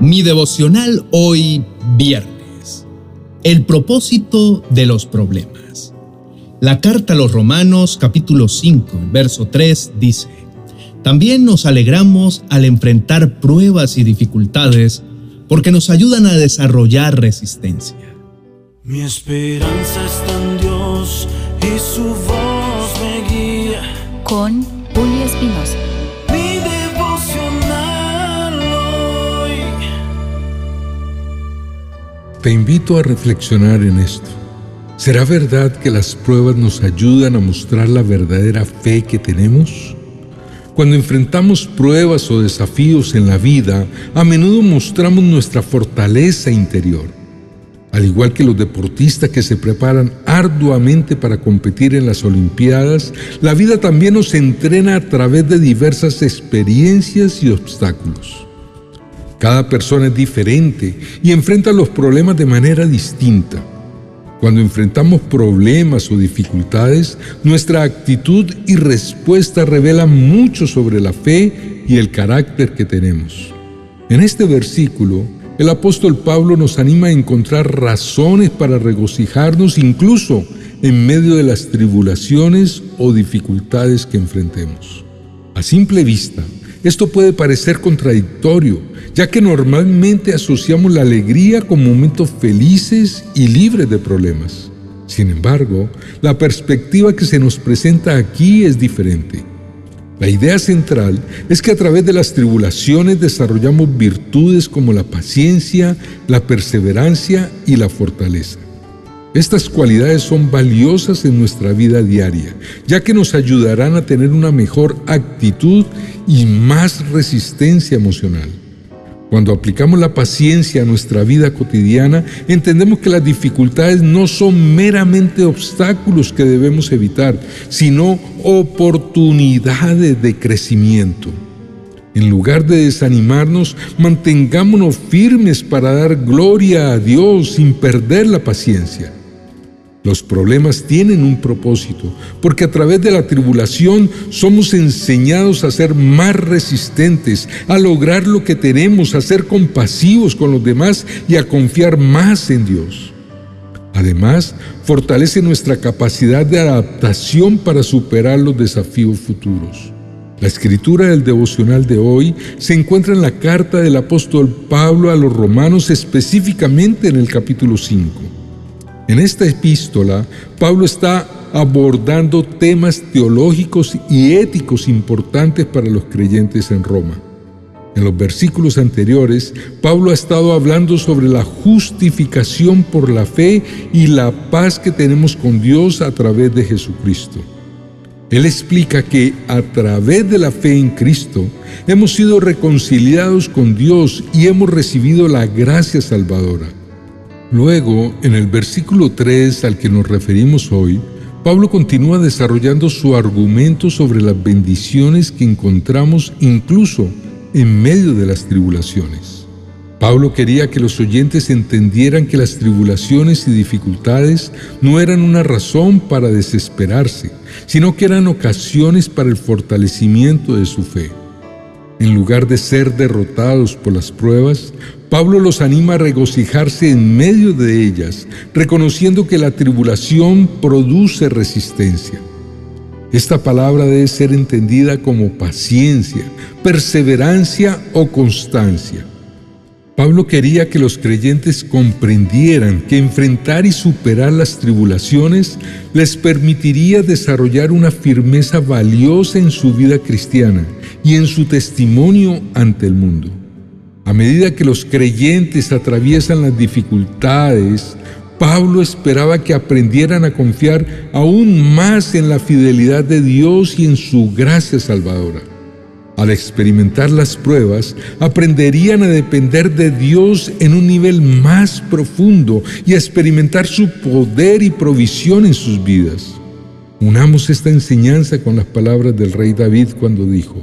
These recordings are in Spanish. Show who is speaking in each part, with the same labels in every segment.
Speaker 1: Mi devocional hoy viernes. El propósito de los problemas. La carta a los Romanos capítulo 5, verso 3 dice, También nos alegramos al enfrentar pruebas y dificultades porque nos ayudan a desarrollar resistencia.
Speaker 2: Mi esperanza está en Dios y su voz me guía.
Speaker 3: Con Julio Espinosa.
Speaker 4: Te invito a reflexionar en esto. ¿Será verdad que las pruebas nos ayudan a mostrar la verdadera fe que tenemos? Cuando enfrentamos pruebas o desafíos en la vida, a menudo mostramos nuestra fortaleza interior. Al igual que los deportistas que se preparan arduamente para competir en las Olimpiadas, la vida también nos entrena a través de diversas experiencias y obstáculos. Cada persona es diferente y enfrenta los problemas de manera distinta. Cuando enfrentamos problemas o dificultades, nuestra actitud y respuesta revelan mucho sobre la fe y el carácter que tenemos. En este versículo, el apóstol Pablo nos anima a encontrar razones para regocijarnos incluso en medio de las tribulaciones o dificultades que enfrentemos. A simple vista, esto puede parecer contradictorio, ya que normalmente asociamos la alegría con momentos felices y libres de problemas. Sin embargo, la perspectiva que se nos presenta aquí es diferente. La idea central es que a través de las tribulaciones desarrollamos virtudes como la paciencia, la perseverancia y la fortaleza. Estas cualidades son valiosas en nuestra vida diaria, ya que nos ayudarán a tener una mejor actitud y más resistencia emocional. Cuando aplicamos la paciencia a nuestra vida cotidiana, entendemos que las dificultades no son meramente obstáculos que debemos evitar, sino oportunidades de crecimiento. En lugar de desanimarnos, mantengámonos firmes para dar gloria a Dios sin perder la paciencia. Los problemas tienen un propósito, porque a través de la tribulación somos enseñados a ser más resistentes, a lograr lo que tenemos, a ser compasivos con los demás y a confiar más en Dios. Además, fortalece nuestra capacidad de adaptación para superar los desafíos futuros. La escritura del devocional de hoy se encuentra en la carta del apóstol Pablo a los romanos específicamente en el capítulo 5. En esta epístola, Pablo está abordando temas teológicos y éticos importantes para los creyentes en Roma. En los versículos anteriores, Pablo ha estado hablando sobre la justificación por la fe y la paz que tenemos con Dios a través de Jesucristo. Él explica que a través de la fe en Cristo hemos sido reconciliados con Dios y hemos recibido la gracia salvadora. Luego, en el versículo 3 al que nos referimos hoy, Pablo continúa desarrollando su argumento sobre las bendiciones que encontramos incluso en medio de las tribulaciones. Pablo quería que los oyentes entendieran que las tribulaciones y dificultades no eran una razón para desesperarse, sino que eran ocasiones para el fortalecimiento de su fe. En lugar de ser derrotados por las pruebas, Pablo los anima a regocijarse en medio de ellas, reconociendo que la tribulación produce resistencia. Esta palabra debe ser entendida como paciencia, perseverancia o constancia. Pablo quería que los creyentes comprendieran que enfrentar y superar las tribulaciones les permitiría desarrollar una firmeza valiosa en su vida cristiana y en su testimonio ante el mundo. A medida que los creyentes atraviesan las dificultades, Pablo esperaba que aprendieran a confiar aún más en la fidelidad de Dios y en su gracia salvadora. Al experimentar las pruebas, aprenderían a depender de Dios en un nivel más profundo y a experimentar su poder y provisión en sus vidas. Unamos esta enseñanza con las palabras del rey David cuando dijo,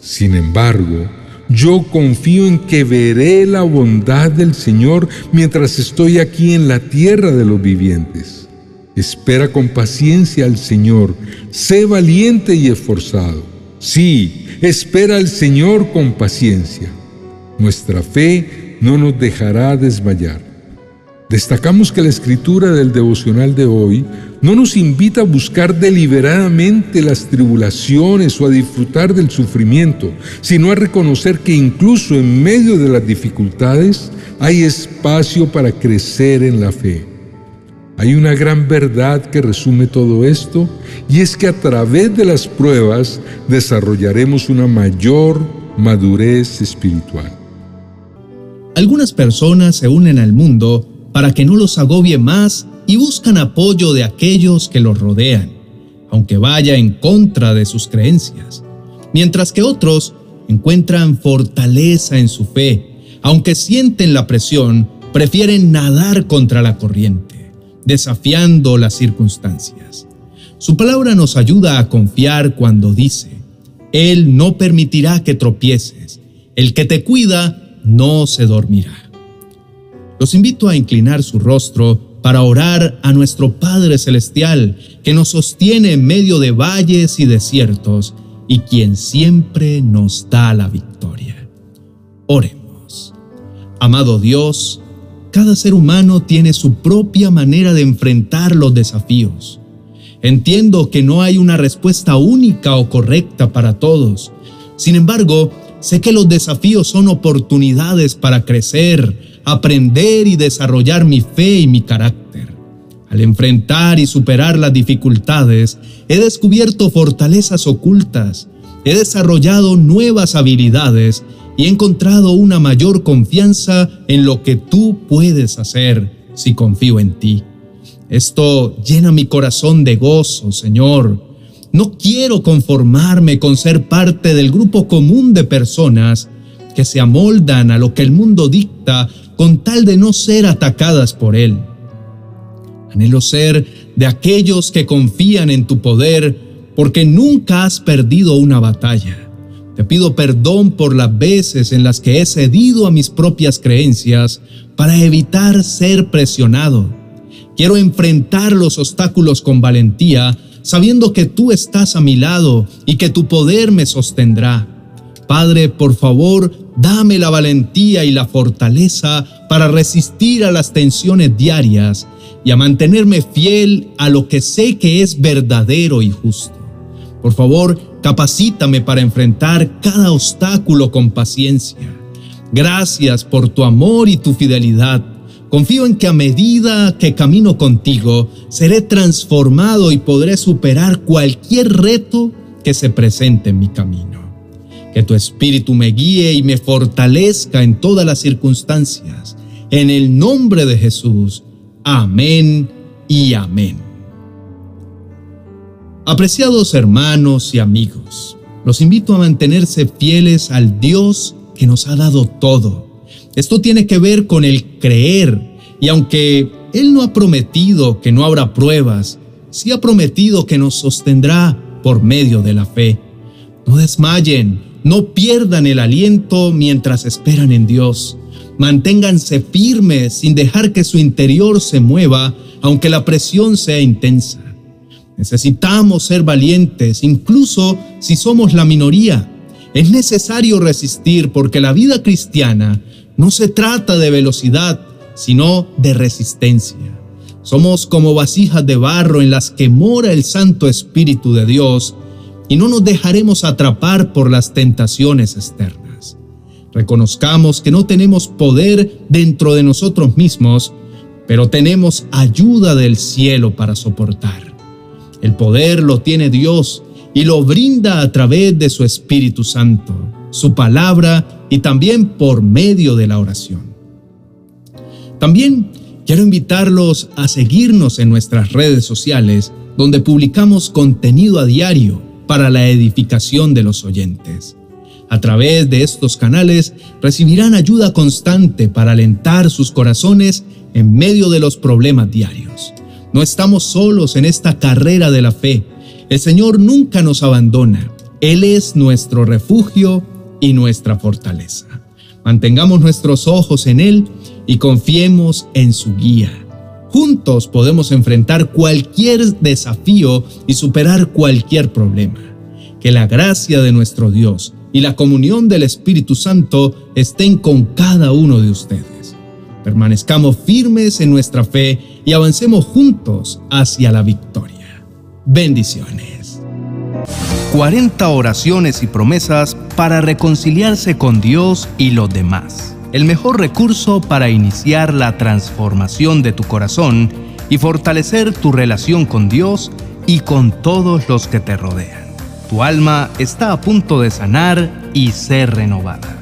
Speaker 4: Sin embargo, yo confío en que veré la bondad del Señor mientras estoy aquí en la tierra de los vivientes. Espera con paciencia al Señor, sé valiente y esforzado. Sí, espera al Señor con paciencia. Nuestra fe no nos dejará desmayar. Destacamos que la escritura del devocional de hoy no nos invita a buscar deliberadamente las tribulaciones o a disfrutar del sufrimiento, sino a reconocer que incluso en medio de las dificultades hay espacio para crecer en la fe. Hay una gran verdad que resume todo esto y es que a través de las pruebas desarrollaremos una mayor madurez espiritual.
Speaker 1: Algunas personas se unen al mundo para que no los agobie más y buscan apoyo de aquellos que los rodean, aunque vaya en contra de sus creencias, mientras que otros encuentran fortaleza en su fe, aunque sienten la presión, prefieren nadar contra la corriente, desafiando las circunstancias. Su palabra nos ayuda a confiar cuando dice, Él no permitirá que tropieces, el que te cuida no se dormirá. Los invito a inclinar su rostro para orar a nuestro Padre Celestial, que nos sostiene en medio de valles y desiertos y quien siempre nos da la victoria. Oremos. Amado Dios, cada ser humano tiene su propia manera de enfrentar los desafíos. Entiendo que no hay una respuesta única o correcta para todos. Sin embargo, sé que los desafíos son oportunidades para crecer, aprender y desarrollar mi fe y mi carácter. Al enfrentar y superar las dificultades, he descubierto fortalezas ocultas, he desarrollado nuevas habilidades y he encontrado una mayor confianza en lo que tú puedes hacer si confío en ti. Esto llena mi corazón de gozo, Señor. No quiero conformarme con ser parte del grupo común de personas que se amoldan a lo que el mundo dicta con tal de no ser atacadas por Él. Anhelo ser de aquellos que confían en tu poder porque nunca has perdido una batalla. Te pido perdón por las veces en las que he cedido a mis propias creencias para evitar ser presionado. Quiero enfrentar los obstáculos con valentía, sabiendo que tú estás a mi lado y que tu poder me sostendrá. Padre, por favor, dame la valentía y la fortaleza para resistir a las tensiones diarias y a mantenerme fiel a lo que sé que es verdadero y justo. Por favor, capacítame para enfrentar cada obstáculo con paciencia. Gracias por tu amor y tu fidelidad. Confío en que a medida que camino contigo, seré transformado y podré superar cualquier reto que se presente en mi camino. Que tu Espíritu me guíe y me fortalezca en todas las circunstancias. En el nombre de Jesús. Amén y amén. Apreciados hermanos y amigos, los invito a mantenerse fieles al Dios que nos ha dado todo. Esto tiene que ver con el creer, y aunque Él no ha prometido que no habrá pruebas, sí ha prometido que nos sostendrá por medio de la fe. No desmayen, no pierdan el aliento mientras esperan en Dios. Manténganse firmes sin dejar que su interior se mueva, aunque la presión sea intensa. Necesitamos ser valientes, incluso si somos la minoría. Es necesario resistir porque la vida cristiana no se trata de velocidad, sino de resistencia. Somos como vasijas de barro en las que mora el Santo Espíritu de Dios y no nos dejaremos atrapar por las tentaciones externas. Reconozcamos que no tenemos poder dentro de nosotros mismos, pero tenemos ayuda del cielo para soportar. El poder lo tiene Dios y lo brinda a través de su Espíritu Santo, su palabra y también por medio de la oración. También quiero invitarlos a seguirnos en nuestras redes sociales, donde publicamos contenido a diario para la edificación de los oyentes. A través de estos canales recibirán ayuda constante para alentar sus corazones en medio de los problemas diarios. No estamos solos en esta carrera de la fe. El Señor nunca nos abandona. Él es nuestro refugio y nuestra fortaleza. Mantengamos nuestros ojos en Él y confiemos en su guía. Juntos podemos enfrentar cualquier desafío y superar cualquier problema. Que la gracia de nuestro Dios
Speaker 5: y la comunión del Espíritu Santo estén con cada uno de ustedes. Permanezcamos firmes en nuestra fe y avancemos juntos hacia la victoria. Bendiciones.
Speaker 1: 40 oraciones y promesas para reconciliarse con Dios y los demás. El mejor recurso para iniciar la transformación de tu corazón y fortalecer tu relación con Dios y con todos los que te rodean. Tu alma está a punto de sanar y ser renovada.